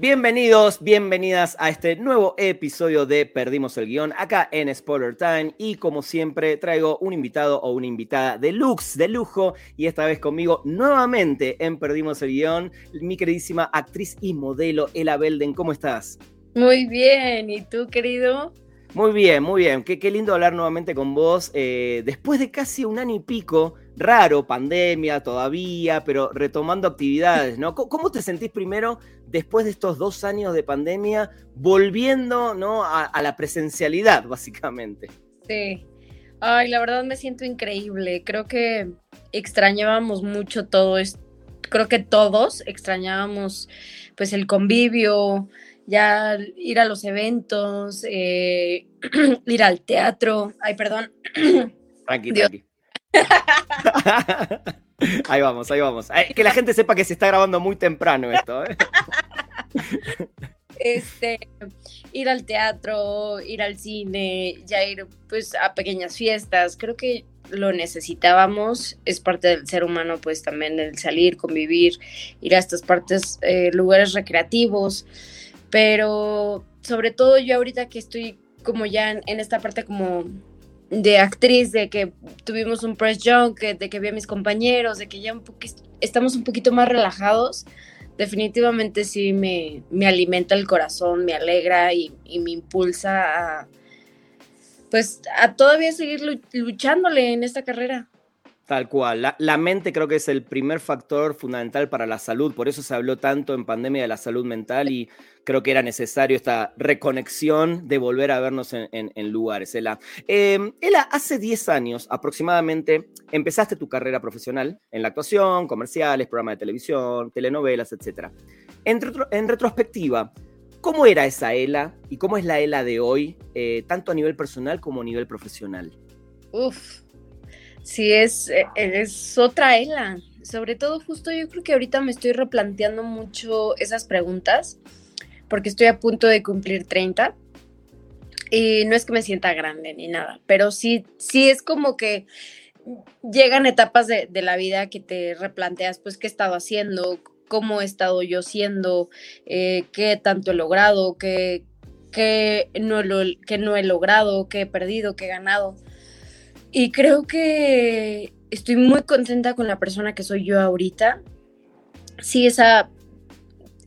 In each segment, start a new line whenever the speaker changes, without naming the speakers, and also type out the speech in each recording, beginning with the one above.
Bienvenidos, bienvenidas a este nuevo episodio de Perdimos el Guión acá en Spoiler Time y como siempre traigo un invitado o una invitada de lux, de lujo y esta vez conmigo nuevamente en Perdimos el Guión, mi queridísima actriz y modelo Ela Belden, ¿cómo estás?
Muy bien, ¿y tú querido?
Muy bien, muy bien. Qué, qué lindo hablar nuevamente con vos. Eh, después de casi un año y pico, raro, pandemia todavía, pero retomando actividades, ¿no? ¿Cómo te sentís primero después de estos dos años de pandemia, volviendo ¿no? a, la presencialidad, básicamente?
Sí. Ay, la verdad me siento increíble. Creo que extrañábamos mucho todo esto. Creo que todos extrañábamos pues el convivio, ya ir a los eventos, eh, ir al teatro. Ay, perdón.
Tranqui, tranqui. ahí vamos, ahí vamos. Que la gente sepa que se está grabando muy temprano esto. ¿eh?
Este, ir al teatro, ir al cine, ya ir pues a pequeñas fiestas. Creo que lo necesitábamos, es parte del ser humano, pues también el salir, convivir, ir a estas partes, eh, lugares recreativos pero sobre todo yo ahorita que estoy como ya en, esta parte como de actriz, de que tuvimos un press junk, de que vi a mis compañeros, de que ya un estamos un poquito más relajados, definitivamente sí me, me alimenta el corazón, me alegra y, y, me impulsa a, pues, a todavía seguir luchándole en esta carrera.
Tal cual. La, mente creo que es el primer factor fundamental para la salud. Por eso se habló tanto en pandemia de la salud mental y creo que era necesario esta reconexión de volver a vernos en, lugares. Ela. Em, hace 10 años aproximadamente empezaste tu carrera profesional en la actuación, comerciales, programas de televisión, telenovelas, etc. En, en retrospectiva, ¿cómo era esa Ela y cómo es la Ela de hoy, eh, tanto a nivel personal como a nivel profesional?
Uf, Sí, es, eh, es otra ELA. Sobre todo, justo yo creo que ahorita me estoy replanteando mucho esas preguntas, porque estoy a punto de cumplir 30. Y no es que me sienta grande ni nada, pero sí, sí es como que llegan etapas de, la vida que te replanteas, pues, qué he estado haciendo, cómo he estado yo siendo, eh, qué tanto he logrado, qué, qué no, lo, qué no he logrado, qué he perdido, qué he ganado. Y creo que estoy muy contenta con la persona que soy yo ahorita. Sí, esa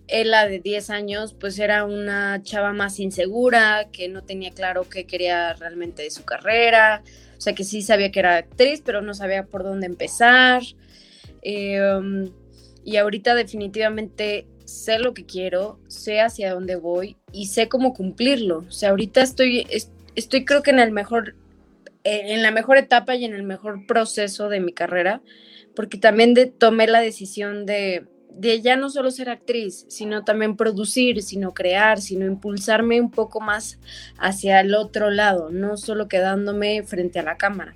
Ella de 10 años, pues era una chava más insegura, que no tenía claro qué quería realmente de su carrera. O sea, que sí sabía que era actriz, pero no sabía por dónde empezar. Em, y ahorita definitivamente sé lo que quiero, sé hacia dónde voy y sé cómo cumplirlo. O sea, ahorita estoy, estoy creo que en el mejor en la mejor etapa y en el mejor proceso de mi carrera, porque también de, tomé la decisión de, de ya no solo ser actriz, sino también producir, sino crear, sino impulsarme un poco más hacia el otro lado, no solo quedándome frente a la cámara.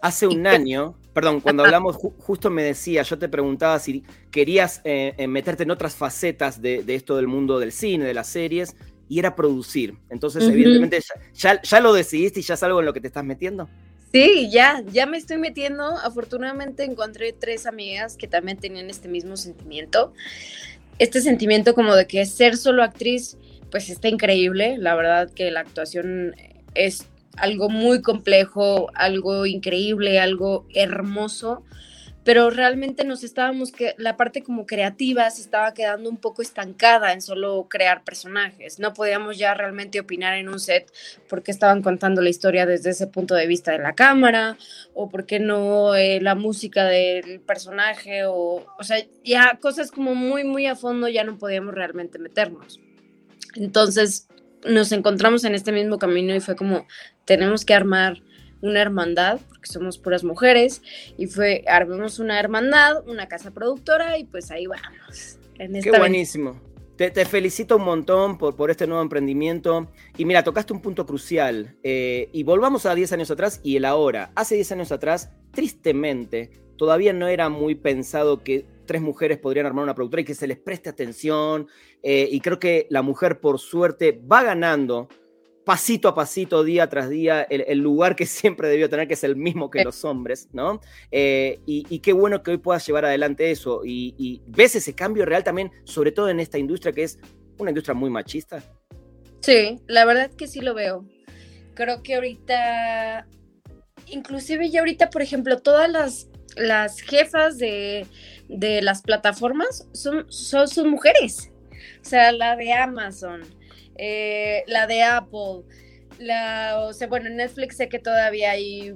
Hace un año, perdón, cuando hablamos justo me decía, yo te preguntaba si querías eh, eh, meterte en otras facetas de, de, esto del mundo del cine, de las series, y era producir. Entonces, evidentemente, ya, ya, lo decidiste y ya es algo en lo que te estás metiendo.
Sí, ya, ya me estoy metiendo. Afortunadamente encontré tres amigas que también tenían este mismo sentimiento. Este sentimiento como de que ser solo actriz, pues está increíble. La verdad que la actuación es algo muy complejo, algo increíble, algo hermoso pero realmente nos estábamos que la parte como creativa se estaba quedando un poco estancada en solo crear personajes. No podíamos ya realmente opinar en un set porque estaban contando la historia desde ese punto de vista de la cámara o porque no eh, la música del personaje o o sea, ya cosas como muy muy a fondo ya no podíamos realmente meternos. Entonces, nos encontramos en este mismo camino y fue como tenemos que armar una hermandad, porque somos puras mujeres, y fue, armemos una hermandad, una casa productora, y pues ahí vamos.
Qué buenísimo. Te, felicito un montón por, por este nuevo emprendimiento. Y mira, tocaste un punto crucial. Eh, y volvamos a 10 años atrás y el ahora. Hace 10 años atrás, tristemente, todavía no era muy pensado que tres mujeres podrían armar una productora y que se les preste atención. Eh, y creo que la mujer, por suerte, va ganando pasito a pasito, día tras día, el, lugar que siempre debió tener, que es el mismo que los hombres, ¿no? Eh, y, qué bueno que hoy puedas llevar adelante eso. Y, ves ese cambio real también, sobre todo en esta industria que es una industria muy machista.
Sí, la verdad que sí lo veo. Creo que ahorita, inclusive ya ahorita, por ejemplo, todas las, las jefas de, las plataformas son, son, son mujeres. O sea, la de Amazon, eh, la de Apple, la, o sea, bueno, Netflix sé que todavía hay,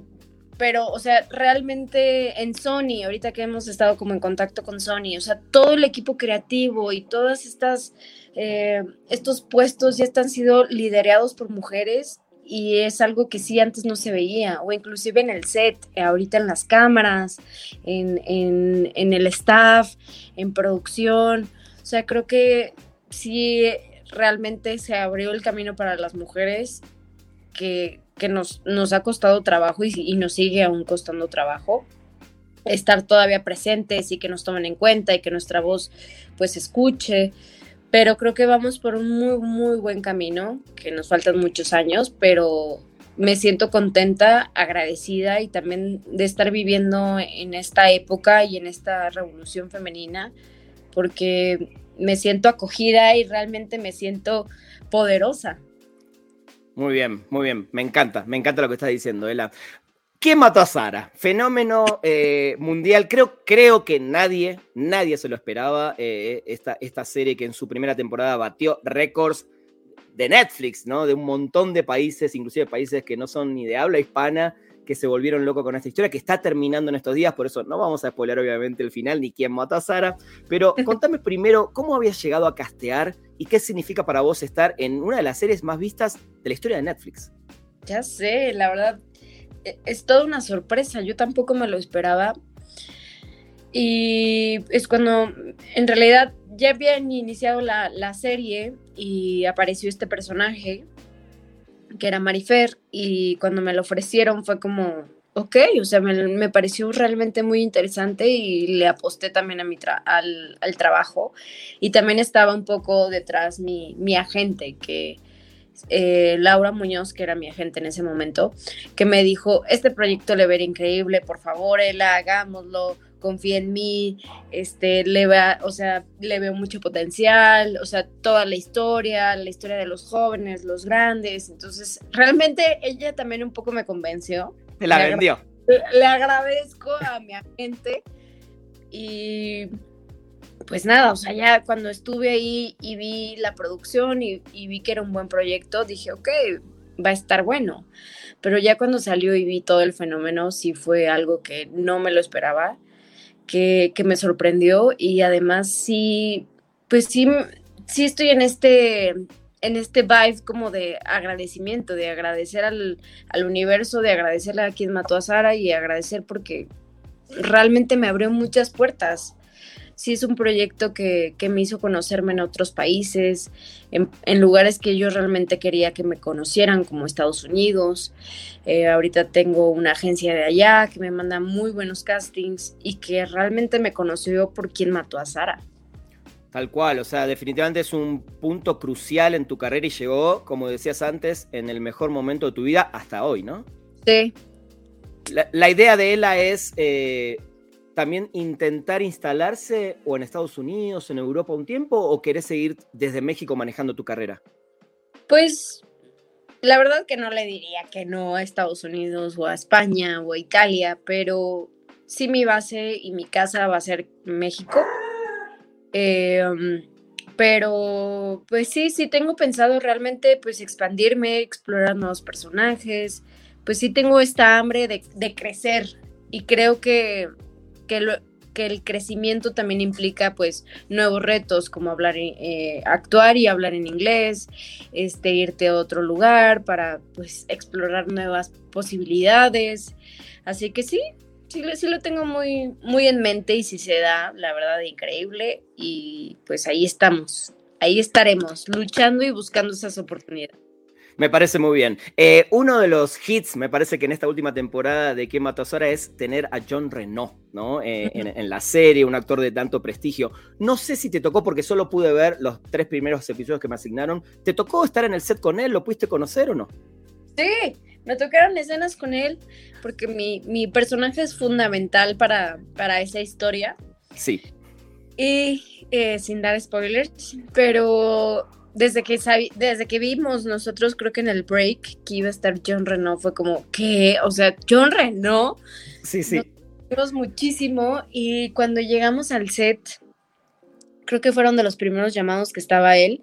pero, o sea, realmente en Sony, ahorita que hemos estado como en contacto con Sony, o sea, todo el equipo creativo y todas estas, eh, estos puestos ya están sido liderados por mujeres y es algo que sí antes no se veía, o inclusive en el set, ahorita en las cámaras, en, en, en el staff, en producción, o sea, creo que sí realmente se abrió el camino para las mujeres que, nos, nos, ha costado trabajo y, nos sigue aún costando trabajo estar todavía presentes y que nos tomen en cuenta y que nuestra voz pues escuche. Pero creo que vamos por un muy, muy buen camino, que nos faltan muchos años, pero me siento contenta, agradecida y también de estar viviendo en esta época y en esta revolución femenina, porque me siento acogida y realmente me siento poderosa.
Muy bien, muy bien. Me encanta, me encanta lo que estás diciendo, Ela. ¿Quién mató a Sara? Fenómeno eh, mundial. Creo, creo que nadie, nadie se lo esperaba. Eh, esta, esta serie que en su primera temporada batió récords de Netflix, ¿no? De un montón de países, inclusive países que no son ni de habla hispana, que se volvieron locos con esta historia, que está terminando en estos días, por eso no vamos a spoiler obviamente el final ni quién mató a Sara, pero contame primero cómo habías llegado a castear y qué significa para vos estar en una de las series más vistas de la historia de Netflix.
Ya sé, la verdad, e, es toda una sorpresa, yo tampoco me lo esperaba. Y es cuando en realidad ya habían iniciado la, la serie y apareció este personaje que era Marifer, y cuando me lo ofrecieron fue como, ok, o sea, me, pareció realmente muy interesante y le aposté también a mi al, al, trabajo. Y también estaba un poco detrás mi, mi agente, que eh, Laura Muñoz, que era mi agente en ese momento, que me dijo, este proyecto le vería increíble, por favor, Ela, hagámoslo confía en mí, este, le va, o sea, le veo mucho potencial, o sea, toda la historia, la historia de los jóvenes, los grandes, entonces, realmente ella también un poco me convenció.
Me la vendió.
le agradezco a mi agente y pues nada, o sea, ya cuando estuve ahí y vi la producción y, y, vi que era un buen proyecto, dije, ok, va a estar bueno. Pero ya cuando salió y vi todo el fenómeno, sí fue algo que no me lo esperaba que, me sorprendió y además sí, pues sí, sí estoy en este, en este vibe como de agradecimiento, de agradecer al, universo, de agradecerle a quien mató a Sara y agradecer porque realmente me abrió muchas puertas sí es un proyecto que, me hizo conocerme en otros países, en, lugares que yo realmente quería que me conocieran, como Estados Unidos. Eh, ahorita tengo una agencia de allá que me manda muy buenos castings y que realmente me conoció por quien mató a Sara.
Tal cual, o sea, definitivamente es un punto crucial en tu carrera y llegó, como decías antes, en el mejor momento de tu vida hasta hoy, ¿no?
Sí.
La, idea de Ela es eh, también intentar instalarse o en Estados Unidos, en Europa un tiempo, o querés seguir desde México manejando tu carrera?
Pues la verdad que no le diría que no a Estados Unidos o a España o a Italia, pero sí mi base y mi casa va a ser México. Em, pero pues sí, sí tengo pensado realmente pues expandirme, explorar nuevos personajes, pues sí tengo esta hambre de, de crecer y creo que que, que el crecimiento también implica pues nuevos retos como hablar, eh, actuar y hablar en inglés, este, irte a otro lugar para pues explorar nuevas posibilidades. Así que sí, sí, sí lo tengo muy, muy en mente y si se da, la verdad, increíble. Y pues ahí estamos, ahí estaremos, luchando y buscando esas oportunidades.
Me parece muy bien. Eh, uno de los hits, me parece que en esta última temporada de ¿Quién mató a Sara? es tener a John Renault, ¿no? Eh, en, la serie, un actor de tanto prestigio. No sé si te tocó, porque solo pude ver los tres primeros episodios que me asignaron. ¿Te tocó estar en el set con él? ¿Lo pudiste conocer o no?
Sí, me tocaron escenas con él, porque mi, personaje es fundamental para, para esa historia.
Sí.
Y eh, sin dar spoilers, pero desde que, desde que vimos nosotros, creo que en el break, que iba a estar John Renault, fue como, ¿qué? O sea, John Renault.
Sí, sí.
Nos muchísimo y cuando llegamos al set, creo que fueron de los primeros llamados que estaba él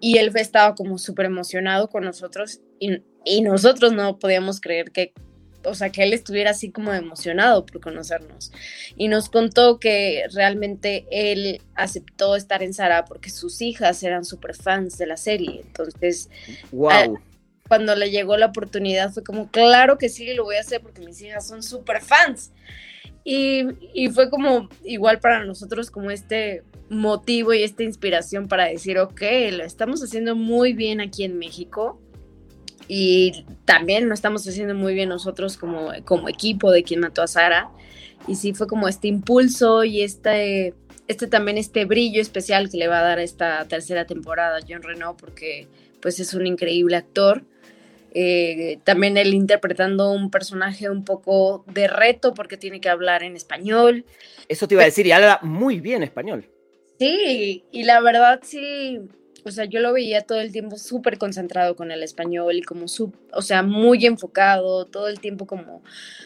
y él estaba como súper emocionado con nosotros y, y nosotros no podíamos creer que o sea, que él estuviera así como emocionado por conocernos. Y nos contó que realmente él aceptó estar en Sara porque sus hijas eran súper fans de la serie. Entonces,
wow.
cuando le llegó la oportunidad fue como, claro que sí, lo voy a hacer porque mis hijas son súper fans. Y, y, fue como igual para nosotros como este motivo y esta inspiración para decir, ok, lo estamos haciendo muy bien aquí en México y también lo estamos haciendo muy bien nosotros como, como equipo de quien mató a Sara. Y sí fue como este impulso y este, este también este brillo especial que le va a dar esta tercera temporada a John Renault porque pues es un increíble actor. Eh, también él interpretando un personaje un poco de reto porque tiene que hablar en español.
Eso te iba a decir, y habla muy bien español.
Sí, y la verdad sí, o sea, yo lo veía todo el tiempo súper concentrado con el español y como, su, o sea, muy enfocado, todo el tiempo como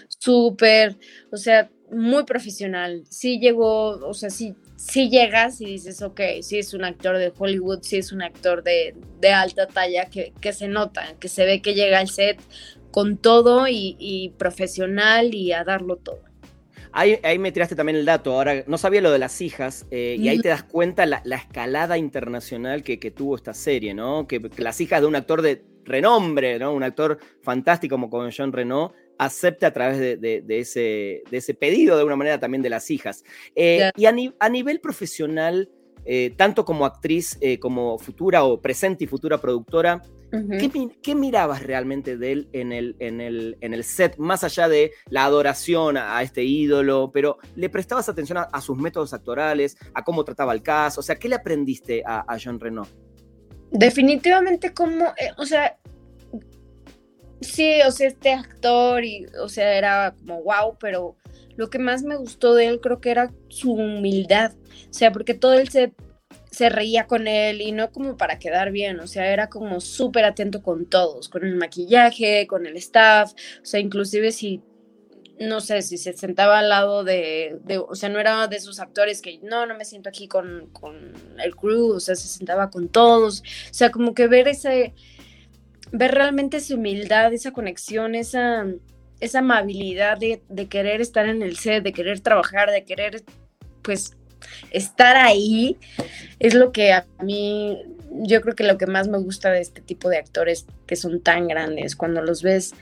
súper, o sea, muy profesional. Sí llegó, o sea, sí, sí llegas y dices, ok, sí es un actor de Hollywood, sí es un actor de, de alta talla que, que, se nota, que se ve que llega al set con todo y, y profesional y a darlo todo.
Ahí, me tiraste también el dato. Ahora, no sabía lo de las hijas, eh, y ahí te das cuenta la, escalada internacional que, tuvo esta serie, ¿no? Que, las hijas de un actor de renombre, ¿no? Un actor fantástico como John Renault, acepte a través de, ese, de ese pedido, de una manera también de las hijas. Eh, y a, nivel profesional, eh, tanto como actriz, como futura o presente y futura productora, ¿Qué, mirabas realmente de él en el, en, el, en el set, más allá de la adoración a, este ídolo? Pero ¿le prestabas atención a, sus métodos actorales, a cómo trataba el caso? O sea, ¿qué le aprendiste a, a Jean Reno?
Definitivamente como, eh, o sea, sí, o sea, este actor, y, o sea, era como wow, pero lo que más me gustó de él creo que era su humildad, o sea, porque todo el set se reía con él y no como para quedar bien, o sea, era como súper atento con todos, con el maquillaje, con el staff, o sea, inclusive si, no sé, si se sentaba al lado de, o sea, no era de esos actores que, no, no me siento aquí con, el crew, o sea, se sentaba con todos, o sea, como que ver ese, ver realmente su humildad, esa conexión, esa, esa amabilidad de, de querer estar en el set, de querer trabajar, de querer, pues, estar ahí es lo que a mí, yo creo que lo que más me gusta de este tipo de actores que son tan grandes, cuando los ves,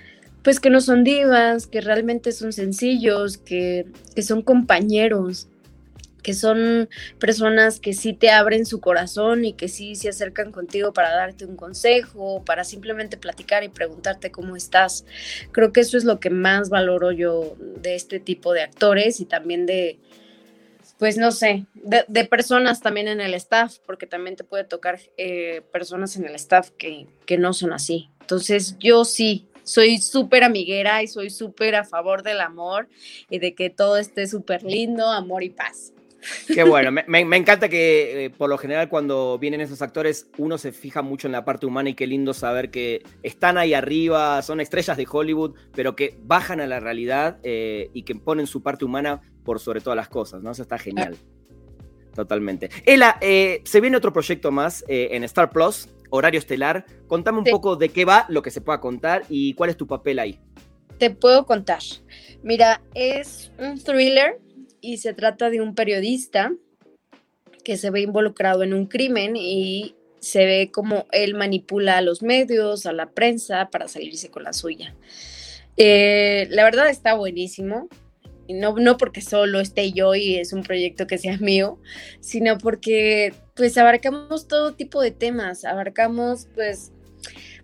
pues que no son divas, que realmente son sencillos, que, son compañeros, que son personas que sí te abren su corazón y que sí se acercan contigo para darte un consejo, para simplemente platicar y preguntarte cómo estás. Creo que eso es lo que más valoro yo de este tipo de actores y también de, pues no sé, de, personas también en el staff, porque también te puede tocar eh, personas en el staff que, que no son así. Entonces yo sí, soy súper amiguera y soy súper a favor del amor y de que todo esté súper lindo, amor y paz.
Qué bueno, me, encanta que eh, por lo general cuando vienen esos actores uno se fija mucho en la parte humana y qué lindo saber que están ahí arriba, son estrellas de Hollywood, pero que bajan a la realidad eh, y que ponen su parte humana por sobre todas las cosas, ¿no? Eso está genial. Totalmente. Ela, eh, se viene otro proyecto más en Star Plus, horario estelar. Contame un poco de qué va, lo que se pueda contar y cuál es tu papel ahí.
Te puedo contar. Mira, es un thriller y se trata de un periodista que se ve involucrado en un crimen y se ve como él manipula a los medios, a la prensa para salirse con la suya. Eh, la verdad está buenísimo. No, no porque solo esté yo y es un proyecto que sea mío, sino porque pues abarcamos todo tipo de temas, abarcamos pues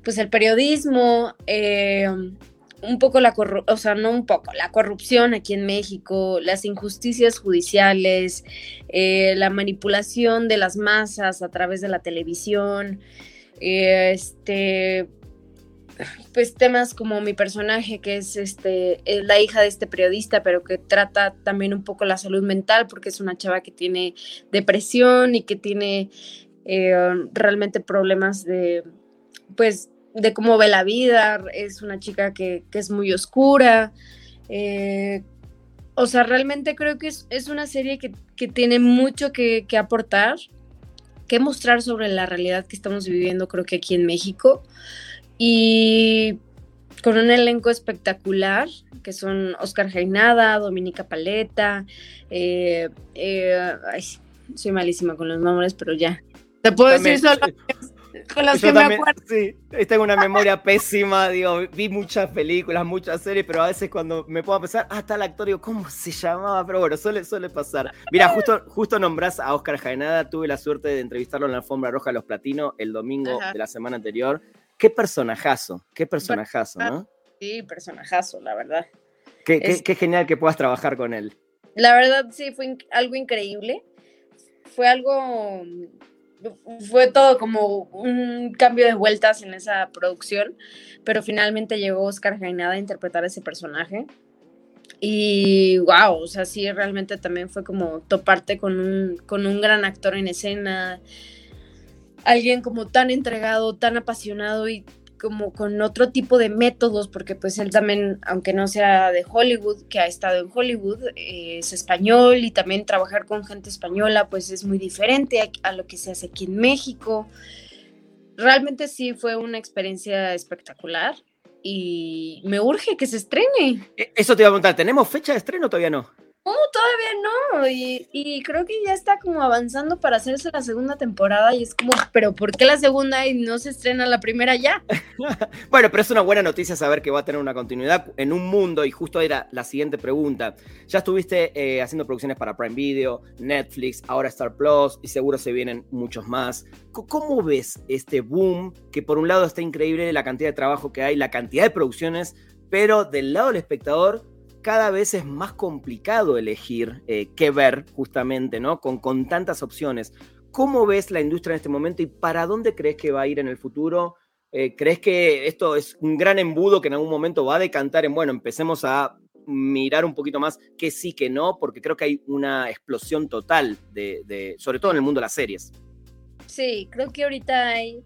pues el periodismo, eh, un poco la corrupción, o sea, no un poco, la corrupción aquí en México, las injusticias judiciales, eh, la manipulación de las masas a través de la televisión, este, pues temas como mi personaje, que es este, la hija de este periodista, pero que trata también un poco la salud mental, porque es una chava que tiene depresión y que tiene eh, realmente problemas de, pues, de cómo ve la vida, es una chica que, es muy oscura. Eh, o sea, realmente creo que es, una serie que, tiene mucho que, aportar, que mostrar sobre la realidad que estamos viviendo, creo que aquí en México. Y con un elenco espectacular, que son Oscar Jainada, Dominica Paleta, eh, eh, soy malísima con los nombres, pero ya. Te puedo decir solo con las que me acuerdo.
Sí, tengo una memoria pésima, digo, vi muchas películas, muchas series, pero a veces cuando me puedo pensar, ah, está el actor, digo, ¿cómo se llamaba? Pero bueno, suele, suele pasar. Mira, justo, justo nombrás a Oscar Jaenada, tuve la suerte de entrevistarlo en la alfombra roja de los platinos el domingo de la semana anterior. Qué personajazo, qué personajazo, ¿no?
Sí, personajazo, la verdad.
Qué, qué genial que puedas trabajar con él.
La verdad, sí, fue algo increíble. Fue algo fue todo como un cambio de vueltas en esa producción, pero finalmente llegó Oscar Jainada a interpretar ese personaje. Y wow, o sea, sí, realmente también fue como toparte con un, con un gran actor en escena, alguien como tan entregado, tan apasionado y como con otro tipo de métodos, porque pues él también, aunque no sea de Hollywood, que ha estado en Hollywood, eh, es español y también trabajar con gente española pues es muy diferente a, lo que se hace aquí en México. Realmente sí fue una experiencia espectacular y me urge que se estrene.
E, eso te iba a preguntar, ¿tenemos fecha de estreno todavía no?
No, todavía no. Y, creo que ya está como avanzando para hacerse la segunda temporada. Y es como, pero ¿por qué la segunda y no se estrena la primera ya?
bueno, pero es una buena noticia saber que va a tener una continuidad en un mundo. Y justo era la siguiente pregunta. Ya estuviste eh, haciendo producciones para Prime Video, Netflix, ahora Star Plus y seguro se vienen muchos más. ¿Cómo ves este boom? Que por un lado está increíble la cantidad de trabajo que hay, la cantidad de producciones, pero del lado del espectador cada vez es más complicado elegir eh, qué ver, justamente, ¿no? Con, con tantas opciones. ¿Cómo ves la industria en este momento y para dónde crees que va a ir en el futuro? Eh, ¿Crees que esto es un gran embudo que en algún momento va a decantar en, bueno, empecemos a mirar un poquito más que sí, que no? Porque creo que hay una explosión total, de, sobre todo en el mundo de las series.
Sí, creo que ahorita hay...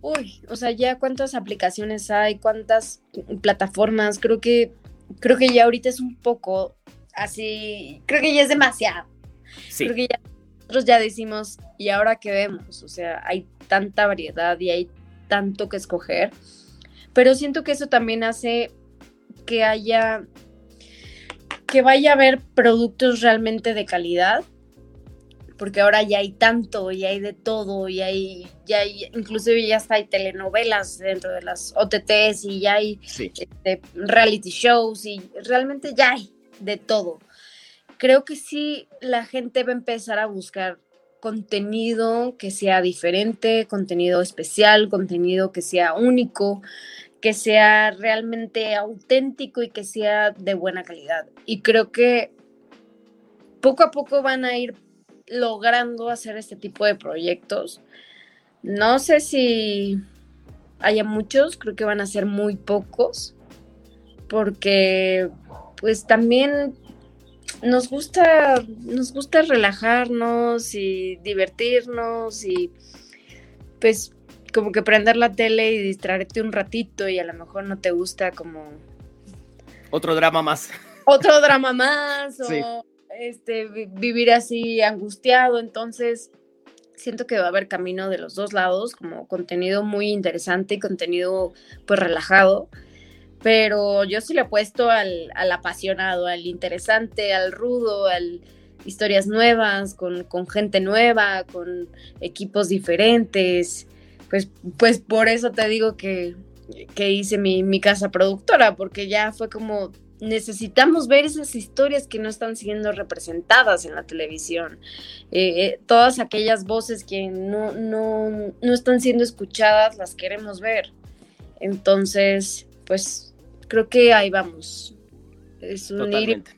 Uy, o sea, ya cuántas aplicaciones hay, cuántas plataformas, creo que creo que ya ahorita es un poco así, creo que ya es demasiado. Sí. Creo que ya nosotros ya decimos, ¿y ahora qué vemos? O sea, hay tanta variedad y hay tanto que escoger, pero siento que eso también hace que haya, que vaya a haber productos realmente de calidad porque ahora ya hay tanto, y hay de todo, y hay, ya hay, inclusive ya hasta hay telenovelas dentro de las OTTs y ya hay este, reality shows y realmente ya hay de todo. Creo que sí, la gente va a empezar a buscar contenido que sea diferente, contenido especial, contenido que sea único, que sea realmente auténtico y que sea de buena calidad. Y creo que poco a poco van a ir logrando hacer este tipo de proyectos. No sé si haya muchos, creo que van a ser muy pocos, porque pues también nos gusta, nos gusta relajarnos y divertirnos y pues como que prender la tele y distraerte un ratito y a lo mejor no te gusta como...
Otro drama más.
Otro drama más o este, vivir así angustiado, entonces siento que va a haber camino de los dos lados, como contenido muy interesante y contenido pues relajado, pero yo sí le he puesto al, apasionado, al interesante, al rudo, al historias nuevas, con, gente nueva, con equipos diferentes, pues, pues por eso te digo que, que hice mi, mi casa productora, porque ya fue como necesitamos ver esas historias que no están siendo representadas en la televisión, eh, eh, todas aquellas voces que no, no, no, están siendo escuchadas, las queremos ver. Entonces, pues creo que ahí vamos.
Es un Totalmente.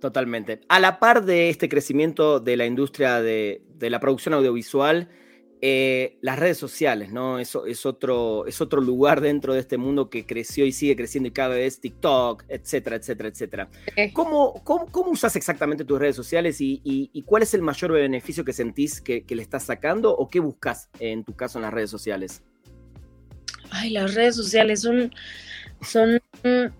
Totalmente. A la par de este crecimiento de la industria de, de la producción audiovisual, eh, las redes sociales, ¿no? Eso es otro, es otro lugar dentro de este mundo que creció y sigue creciendo y cada vez TikTok, etcétera, etcétera, etcétera. ¿Cómo, cómo, usas exactamente tus redes sociales y, cuál es el mayor beneficio que sentís que, le estás sacando o qué buscas en tu caso en las redes sociales?
Ay, las redes sociales son, son,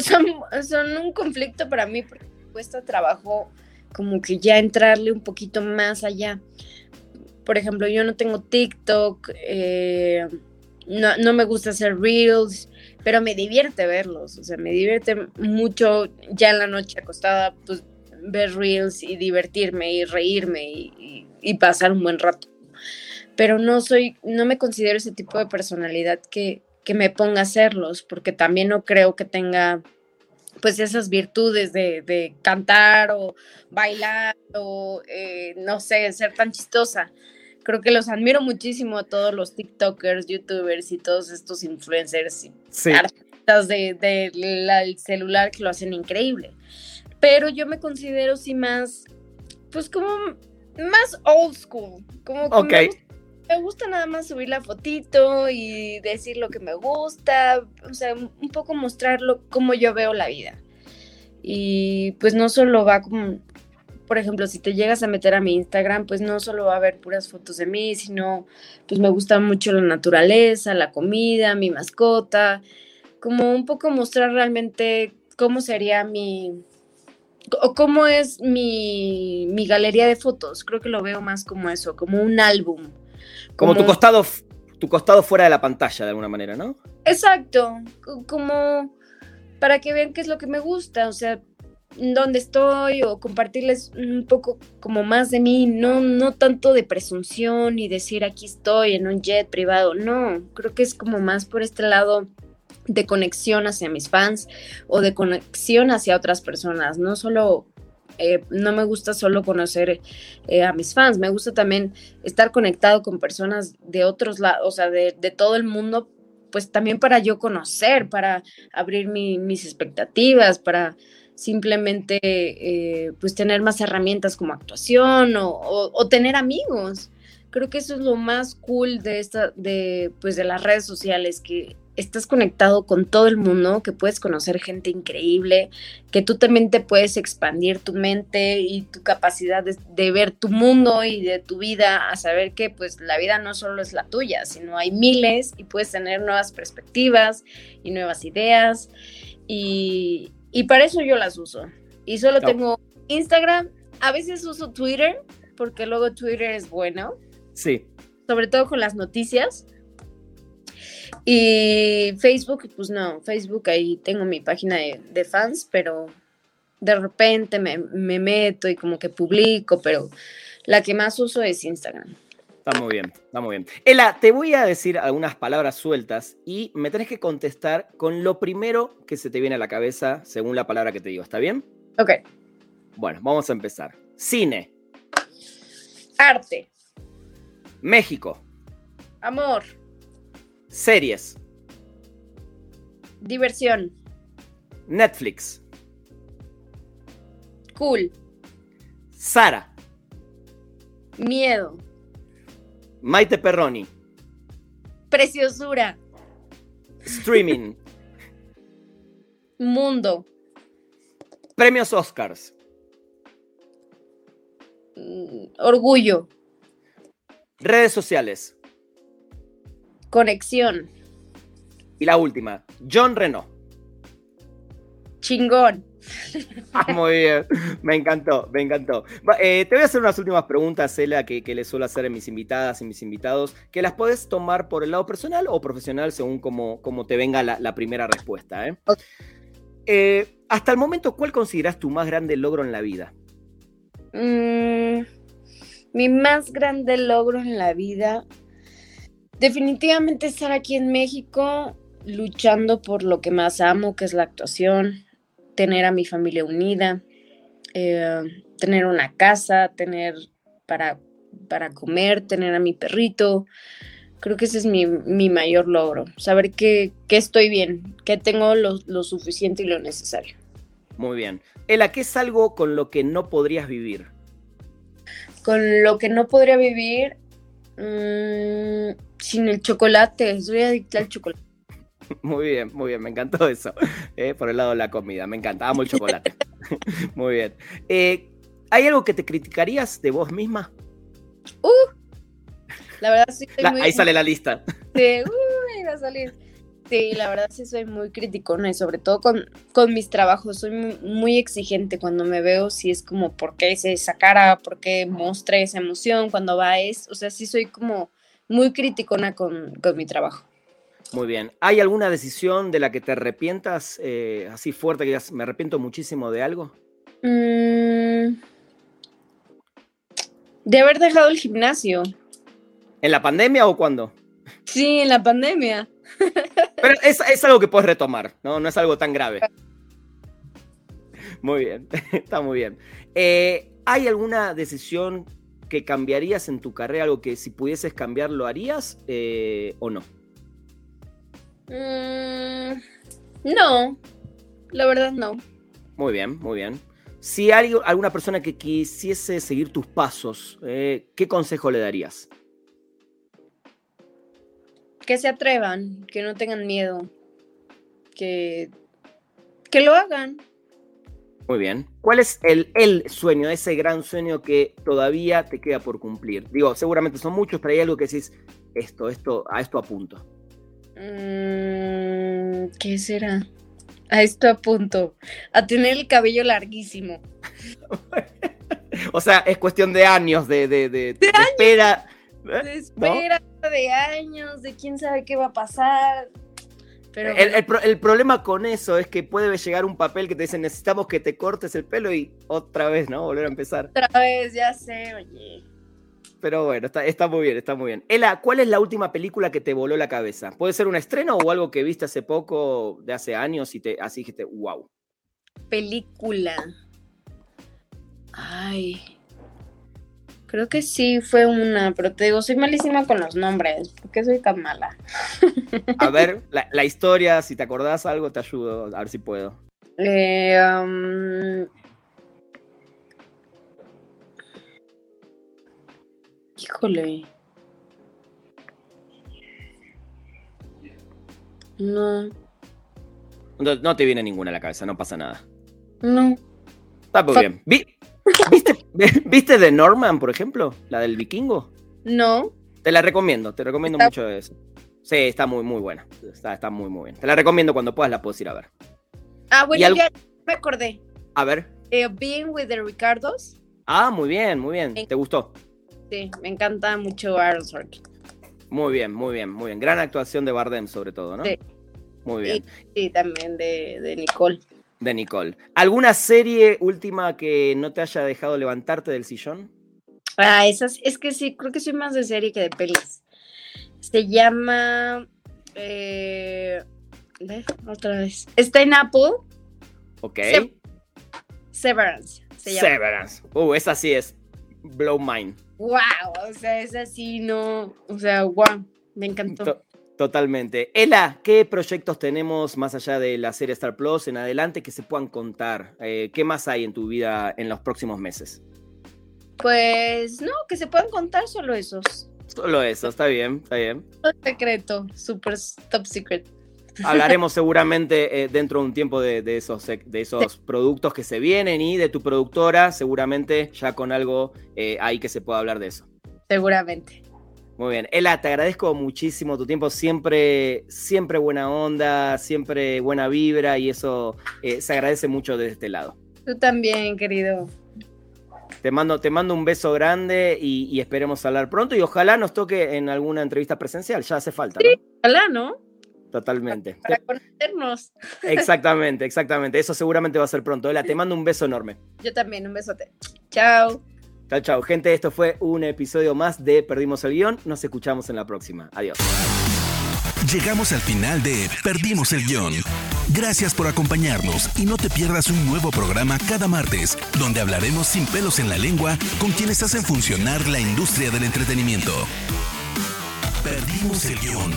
son, son un conflicto para mí porque cuesta trabajo como que ya entrarle un poquito más allá por ejemplo, yo no tengo TikTok, eh, no, me gusta hacer reels, pero me divierte verlos, o sea, me divierte mucho ya en la noche acostada, pues ver reels y divertirme y reírme y, pasar un buen rato. Pero no soy, no me considero ese tipo de personalidad que, que me ponga a hacerlos, porque también no creo que tenga pues esas virtudes de, cantar o bailar o eh, no sé, ser tan chistosa creo que los admiro muchísimo a todos los TikTokers, YouTubers y todos estos influencers y artistas del de, celular que lo hacen increíble. Pero yo me considero sí más, pues como más old school, como que me, gusta nada más subir la fotito y decir lo que me gusta, o sea, un poco mostrarlo cómo yo veo la vida. Y pues no solo va como por ejemplo, si te llegas a meter a mi Instagram, pues no solo va a haber puras fotos de mí, sino pues me gusta mucho la naturaleza, la comida, mi mascota, como un poco mostrar realmente cómo sería mi, o cómo es mi, mi galería de fotos. Creo que lo veo más como eso, como un álbum.
Como, como tu costado, tu costado fuera de la pantalla, de alguna manera, ¿no?
Exacto, como para que vean qué es lo que me gusta, o sea, dónde estoy o compartirles un poco como más de mí, no, no tanto de presunción y decir aquí estoy en un jet privado, no, creo que es como más por este lado de conexión hacia mis fans o de conexión hacia otras personas, no solo eh, no me gusta solo conocer eh, a mis fans, me gusta también estar conectado con personas de otros lados, o sea, de, todo el mundo, pues también para yo conocer, para abrir mis expectativas, para simplemente eh, pues tener más herramientas como actuación o, tener amigos. Creo que eso es lo más cool de esta, de, pues de las redes sociales, que estás conectado con todo el mundo, que puedes conocer gente increíble, que tú también te puedes expandir tu mente y tu capacidad de, de, ver tu mundo y de tu vida, a saber que pues la vida no solo es la tuya, sino hay miles y puedes tener nuevas perspectivas y nuevas ideas. Y, y para eso yo las uso. Y solo tengo Instagram, a veces uso Twitter, porque luego Twitter es bueno.
Sí.
Sobre todo con las noticias. Y Facebook, pues no, Facebook ahí tengo mi página de, fans, pero de repente me, me, meto y como que publico, pero la que más uso es Instagram.
Está muy bien, está muy bien. Ela, te voy a decir algunas palabras sueltas y me tenés que contestar con lo primero que se te viene a la cabeza según la palabra que te digo. ¿Está bien?
Ok.
Bueno, vamos a empezar. Cine.
Arte.
México.
Amor.
Series.
Diversión.
Netflix.
Cool.
Sara.
Miedo.
Maite Perroni.
Preciosura.
Streaming.
Mundo.
Premios Oscars.
Mm, orgullo.
Redes sociales.
Conexión.
Y la última, John Renault.
Chingón.
Muy bien, me encantó, me encantó. Eh, te voy a hacer unas últimas preguntas, Cela, que, que les suelo hacer a mis invitadas y mis invitados, que las puedes tomar por el lado personal o profesional según como, te venga la, primera respuesta. ¿eh? Eh, hasta el momento, ¿cuál consideras tu más grande logro en la vida?
Mm, mi más grande logro en la vida, definitivamente estar aquí en México luchando por lo que más amo, que es la actuación, tener a mi familia unida, eh, tener una casa, tener para, para comer, tener a mi perrito. Creo que ese es mi, mayor logro, saber que, estoy bien, que tengo lo, suficiente y lo necesario.
Muy bien. Ela, ¿qué es algo con lo que no podrías vivir?
Con lo que no podría vivir, mm, sin el chocolate, soy adicta al chocolate.
Muy bien, muy bien, me encantó eso. Eh, por el lado de la comida, me encanta, amo el chocolate. muy bien. Eh, ¿Hay algo que te criticarías de vos misma?
Uh, la verdad sí.
ahí sale la lista.
Sí, uh, va a salir. Sí, la verdad sí soy muy criticona y sobre todo con, con mis trabajos. Soy muy, exigente cuando me veo, si es como, ¿por qué hice esa cara? ¿Por qué mostré esa emoción cuando va es? O sea, sí soy como muy criticona con, con mi trabajo.
Muy bien. ¿Hay alguna decisión de la que te arrepientas eh, así fuerte que digas, me arrepiento muchísimo de algo?
Mm, de haber dejado el gimnasio.
¿En la pandemia o cuándo?
Sí, en la pandemia.
Pero es, algo que puedes retomar, ¿no? No es algo tan grave. Muy bien, está muy bien. Eh, ¿Hay alguna decisión que cambiarías en tu carrera? ¿Algo que si pudieses cambiar lo harías eh, o no?
Mm, no, la verdad no.
Muy bien, muy bien. Si hay alguna persona que quisiese seguir tus pasos, eh, ¿qué consejo le darías?
Que se atrevan, que no tengan miedo, que, que lo hagan.
Muy bien. ¿Cuál es el, el sueño, ese gran sueño que todavía te queda por cumplir? Digo, seguramente son muchos, pero hay algo que decís, esto, esto, a esto apunto.
Mm, ¿Qué será? A esto apunto. A tener el cabello larguísimo.
o sea, es cuestión de años, de, de, de, espera.
¿eh? De espera, de años, de quién sabe qué va a pasar.
Pero... El, el, problema con eso es que puede llegar un papel que te dice necesitamos que te cortes el pelo y otra vez, ¿no? Volver a empezar.
Otra vez, ya sé, oye.
Pero bueno, está, muy bien, está muy bien. Ela, ¿cuál es la última película que te voló la cabeza? ¿Puede ser un estreno o algo que viste hace poco, de hace años, y te así dijiste, wow?
Película. Ay. Creo que sí fue una, pero te digo, soy malísima con los nombres. ¿Por qué soy tan mala?
A ver, la, historia, si te acordás algo, te ayudo, a ver si puedo.
Eh, um, Híjole. No.
no. te viene ninguna a la cabeza, no pasa nada.
No.
Está muy bien. ¿Viste, ¿Viste de Norman, por ejemplo? La del vikingo.
No.
Te la recomiendo, te recomiendo mucho eso. Sí, está muy, muy buena. Está, está muy, muy bien. Te la recomiendo cuando puedas, la puedes ir a ver.
Ah, bueno, ya me acordé.
A ver.
Eh, Being with the Ricardos.
Ah, muy bien, muy bien. ¿Te gustó?
Sí, me encanta mucho Aaron Sorkin.
Muy bien, muy bien, muy bien. Gran actuación de Bardem, sobre todo, ¿no? Sí. Muy bien.
Sí, también de, Nicole.
De Nicole. ¿Alguna serie última que no te haya dejado levantarte del sillón?
Ah, esas, es que sí, creo que soy más de serie que de pelis. Se llama. Eh, otra vez. Está en Apple.
Ok.
Severance.
Severance. Uh, esa sí es. Blow Mind
wow, o sea, es así, no, o sea, wow, me encantó.
totalmente. Ela, ¿qué proyectos tenemos más allá de la serie Star Plus en adelante que se puedan contar? Eh, ¿Qué más hay en tu vida en los próximos meses?
Pues no, que se puedan contar solo esos.
Solo eso, está bien, está bien.
secreto, super top secret.
Hablaremos seguramente eh, dentro de un tiempo de, esos, de esos productos que se vienen y de tu productora, seguramente ya con algo eh, ahí que se pueda hablar de eso.
Seguramente.
Muy bien. Ela, te agradezco muchísimo tu tiempo, siempre, siempre buena onda, siempre buena vibra y eso eh, se agradece mucho desde este lado.
Tú también, querido.
Te mando, te mando un beso grande y, esperemos hablar pronto y ojalá nos toque en alguna entrevista presencial, ya hace falta.
Sí, ojalá, ¿no?
Totalmente.
Para conocernos.
Exactamente, exactamente. Eso seguramente va a ser pronto. Hola, te mando un beso enorme.
Yo también, un besote. Chao.
Chao, chao. Gente, esto fue un episodio más de Perdimos el Guión. Nos escuchamos en la próxima. Adiós.
Llegamos al final de Perdimos el Guión. Gracias por acompañarnos y no te pierdas un nuevo programa cada martes, donde hablaremos sin pelos en la lengua con quienes hacen funcionar la industria del entretenimiento. Perdimos el Guión